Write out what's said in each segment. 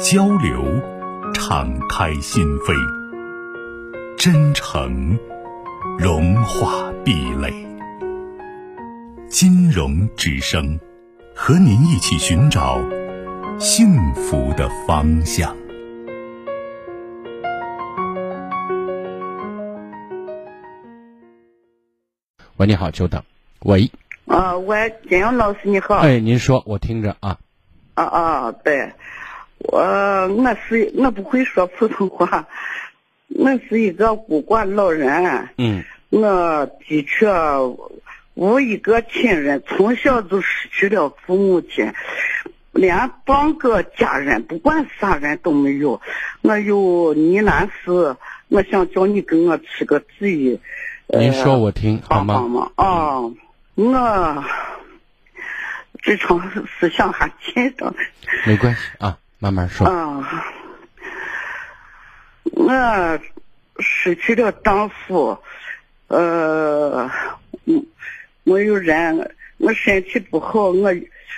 交流，敞开心扉；真诚，融化壁垒。金融之声，和您一起寻找幸福的方向。喂，你好，久等。喂。啊，喂，金阳老师你好。哎，您说，我听着啊。啊啊，对。我我是我不会说普通话，我是一个孤寡老人。嗯。我的确无一个亲人，从小就失去了父母亲，连半个家人，不管啥人都没有。我有呢喃事，我想叫你给我出个主意。您说我听好吗？啊，我这场思想还紧张。没关系啊。慢慢说。啊，我失去了丈夫，呃，没有人，我身体不好，我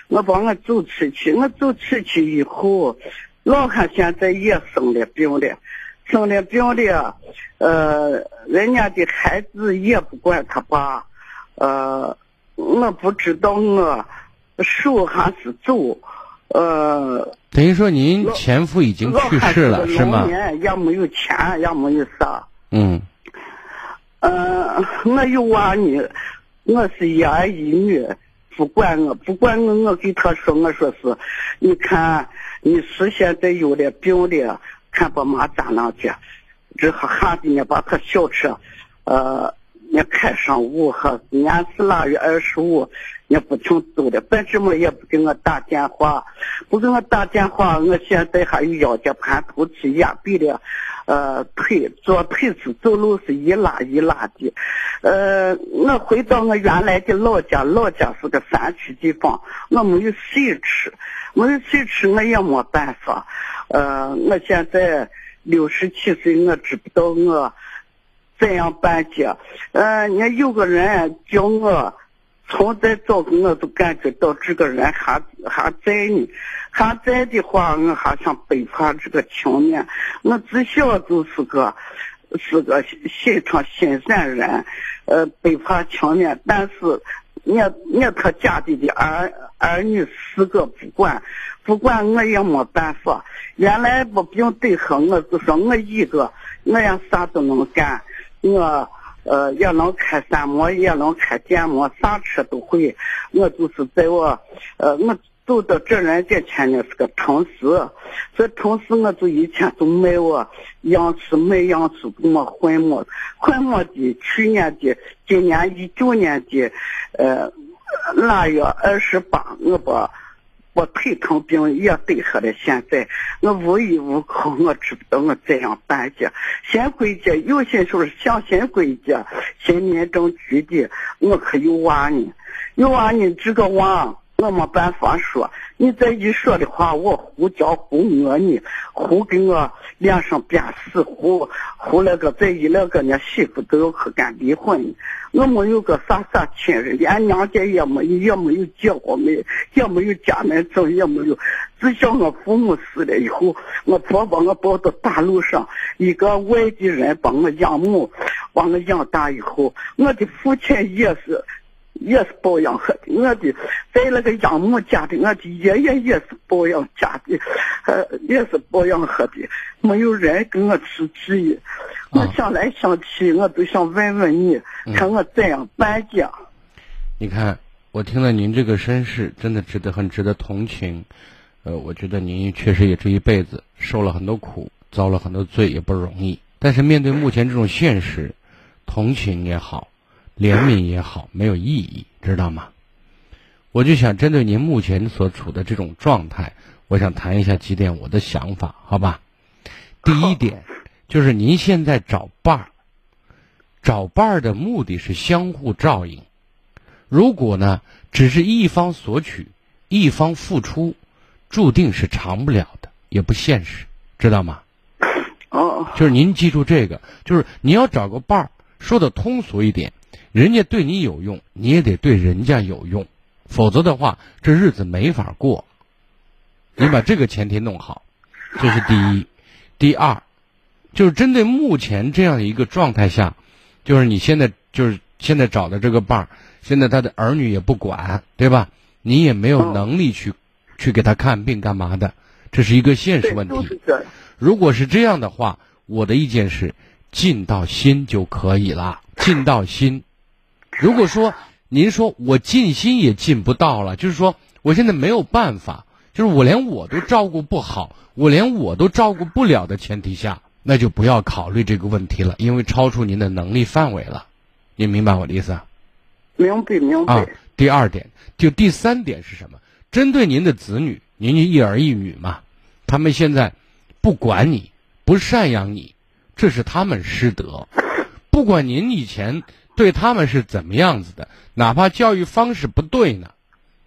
我把我走出去，我走出去以后，老汉现在也生了病了，生了病了，呃，人家的孩子也不管他爸，呃，我不知道我手还是走。呃，等于说您前夫已经去世了，是吗？也没有钱，也没有啥。嗯。呃，我有娃呢，我是一儿一女，不管我，不管我，我给他说，我说是，你看你是现在有了病了，看把妈咋弄去，这还喊的呢，把他小车，呃。你开上午和年是腊月二十五，也不停走的，本什么也不给我打电话，不给我打电话，我现在还有腰间盘突出、压背的，呃，腿左腿是走路是一拉一拉的，呃，我回到我原来的老家，老家是个山区地方，我没有水吃，没有水吃我也没办法，呃，我现在六十七岁，我知不道我。怎样办去？嗯，你有个人叫我，从在早我都感觉到这个人还还在呢，还在的话，我还想背叛这个情面。我自小就是个是个心肠心善人，呃，背叛情面。但是，你你他家里的儿儿女四个不管，不管我也没办法。原来我病得很，我就说我一个，我也啥都能干。我呃也能开三模，也能开电模，啥车都会。我就是在我呃我走到这人家前呢是个城市，这城市我就以前就卖我样式，卖样式怎么混模，混模的去年的今年一九年的呃腊月二十八，我把。我腿疼病也得下了，现在我无依无靠，我知不道我怎样办的。先归家，有些时候想先归家，先民政局的，我可有娃呢，有娃呢，这个娃。我没办法说，你再一说的话，我胡叫胡我呢，胡给我脸上变死，胡胡那个再一那个那媳妇都要去干离婚。我没有个啥啥亲人，连娘家也没有，也没有结过没，也没有家门证，也没有。自小我父母死了以后，我婆把我抱到大路上，一个外地人帮我养母，把我养大以后，我的父亲也是。也是包养喝的，我的在那个养母家的，我的爷爷也是包养家的，呃，也是包养喝的，没有人跟我出主意。我想来想去，我都想问问你，看我怎样办家。你看，我听了您这个身世，真的值得很值得同情。呃，我觉得您确实也这一辈子受了很多苦，遭了很多罪，也不容易。但是面对目前这种现实，同情也好。怜悯也好，没有意义，知道吗？我就想针对您目前所处的这种状态，我想谈一下几点我的想法，好吧？第一点就是您现在找伴儿，找伴儿的目的是相互照应。如果呢，只是一方索取，一方付出，注定是长不了的，也不现实，知道吗？哦，就是您记住这个，就是你要找个伴儿，说的通俗一点，人家对你有用，你也得对人家有用，否则的话，这日子没法过。你把这个前提弄好，这是第一。第二，就是针对目前这样一个状态下，就是你现在就是现在找的这个伴儿，现在他的儿女也不管，对吧？你也没有能力去去给他看病干嘛的，这是一个现实问题。就是。如果是这样的话，我的意见是尽到心就可以了，尽到心。如果说您说我尽心也尽不到了，就是说我现在没有办法，就是我连我都照顾不好，我连我都照顾不了的前提下，那就不要考虑这个问题了，因为超出您的能力范围了。您明白我的意思啊？明白明白。啊，第二点，就第三点是什么？针对您的子女，您一儿一女嘛，他们现在不管你，不赡养你，这是他们失德。不管您以前对他们是怎么样子的，哪怕教育方式不对呢，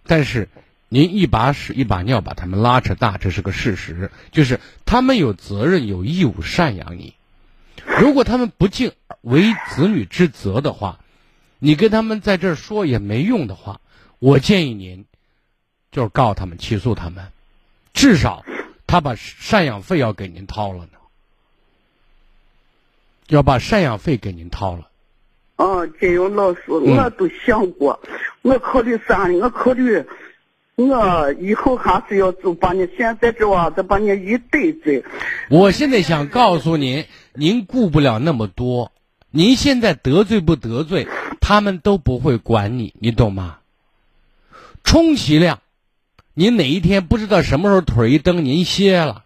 但是您一把屎一把尿把他们拉扯大，这是个事实，就是他们有责任有义务赡养你。如果他们不尽为子女之责的话，你跟他们在这儿说也没用的话，我建议您就是告他们起诉他们，至少他把赡养费要给您掏了呢，要把赡养费给您掏了。哦，金勇老师，我都想过，我考虑啥呢？我考虑，我以后还是要就把你现在这娃子把你一对对。我现在想告诉您，您顾不了那么多，您现在得罪不得罪，他们都不会管你，你懂吗？充其量，您哪一天不知道什么时候腿一蹬您歇了，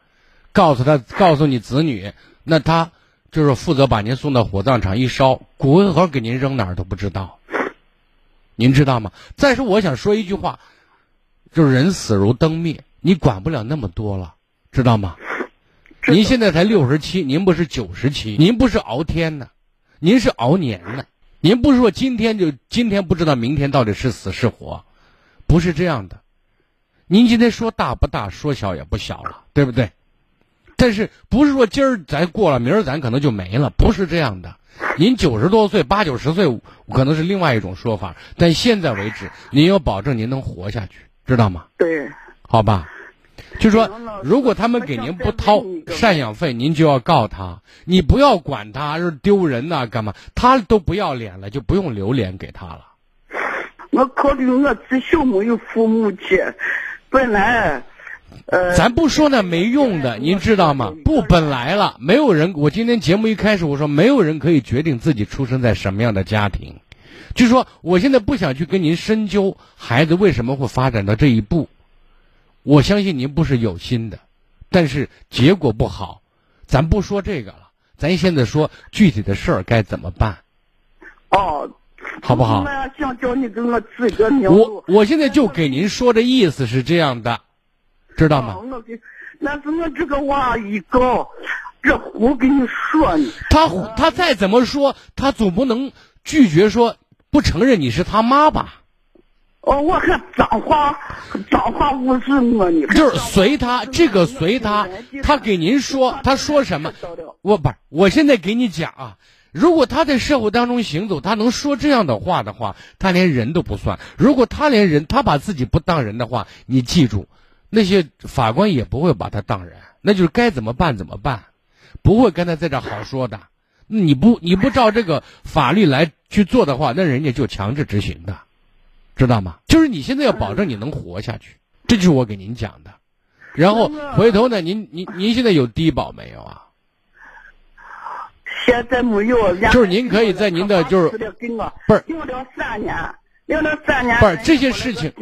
告诉他，告诉你子女，那他就是负责把您送到火葬场一烧，骨灰盒给您扔哪儿都不知道，您知道吗？再说，我想说一句话，就是人死如灯灭，你管不了那么多了，知道吗？您现在才六十七，您不是九十七，您不是熬天呢，您是熬年呢。您不是说今天就今天不知道明天到底是死是活，不是这样的。您今天说大不大，说小也不小了，对不对？但是不是说今儿咱过了，明儿咱可能就没了，不是这样的。您九十多岁、八九十岁，可能是另外一种说法，但现在为止，您要保证您能活下去，知道吗？对，好吧。就说，如果他们给您不掏赡养费，您就要告他。你不要管他，是丢人呐，干嘛？他都不要脸了，就不用留脸给他了。我考虑我自小没有父母亲，本来，呃，咱不说那没用的，您知道吗？不，本来了，没有人。我今天节目一开始我说，没有人可以决定自己出生在什么样的家庭。就说我现在不想去跟您深究孩子为什么会发展到这一步。我相信您不是有心的，但是结果不好，咱不说这个了，咱现在说具体的事儿该怎么办。哦，好不好？我想叫你给我指个明我我现在就给您说的意思是这样的，知道吗？我给，那是我这个娃一搞，这胡跟你说呢。他他再怎么说，他总不能拒绝说不承认你是他妈吧？哦，我还脏话，脏话侮辱我呢。就是随他，这个随他，他给您说，他说什么？我不是，我现在给你讲啊，如果他在社会当中行走，他能说这样的话的话，他连人都不算。如果他连人，他把自己不当人的话，你记住，那些法官也不会把他当人，那就是该怎么办怎么办，不会跟他在这好说的。你不你不照这个法律来去做的话，那人家就强制执行的。知道吗？就是你现在要保证你能活下去，这就是我给您讲的。然后回头呢，您您您现在有低保没有啊？现在没有。就是您可以在您的就是不是领了三年，领了三年。不是这些事情，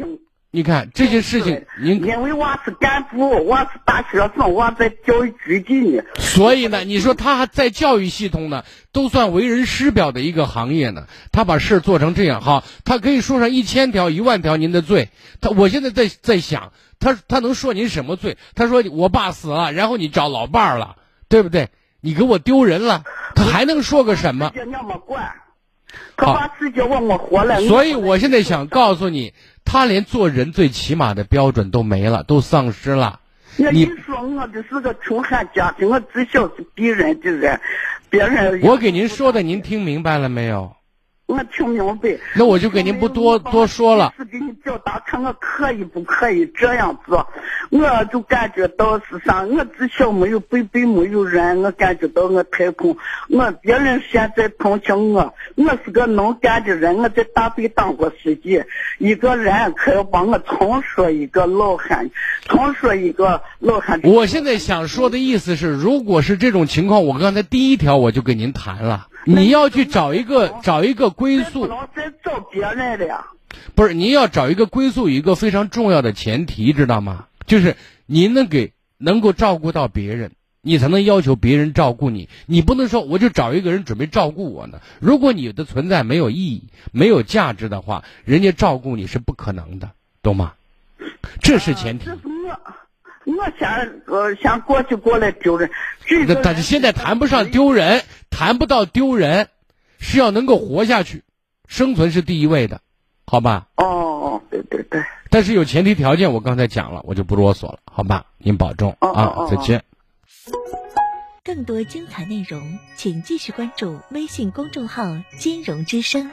你看这些事情，您因为我是干部，我是大学生，我在教育局里呢。所以呢，你说他还在教育系统呢，都算为人师表的一个行业呢。他把事做成这样，好，他可以说上一千条、一万条您的罪。他，我现在在在想，他他能说您什么罪？他说我爸死了，然后你找老伴儿了，对不对？你给我丢人了，他还能说个什么？他把自己往我活了。所以我现在想告诉你。他连做人最起码的标准都没了，都丧失了。你说我这是个穷汉家庭，我只晓是别人的人，别人。我给您说的，您听明白了没有？我听明白。那我就给您不多多说了。是给你表达看我可以不可以这样做，我就感觉到是啥，我自小没有背背没有人，我感觉到我太空，我别人现在同情我，我是个能干的人，我在大队当过书记，一个人可要帮我重说一个老汉，重说一个老汉。我现在想说的意思是，如果是这种情况，我刚才第一条我就跟您谈了。你要去找一个找一个归宿，再找别人了。不是，您要找一个归宿，一个非常重要的前提，知道吗？就是您能给能够照顾到别人，你才能要求别人照顾你。你不能说我就找一个人准备照顾我呢。如果你的存在没有意义、没有价值的话，人家照顾你是不可能的，懂吗？这是前提。我想呃想过去过来丢人，那但是现在谈不上丢人，谈不到丢人，是要能够活下去，生存是第一位的，好吧？哦，对对对。但是有前提条件，我刚才讲了，我就不啰嗦了，好吧？您保重啊，再见。更多精彩内容，请继续关注微信公众号“金融之声”。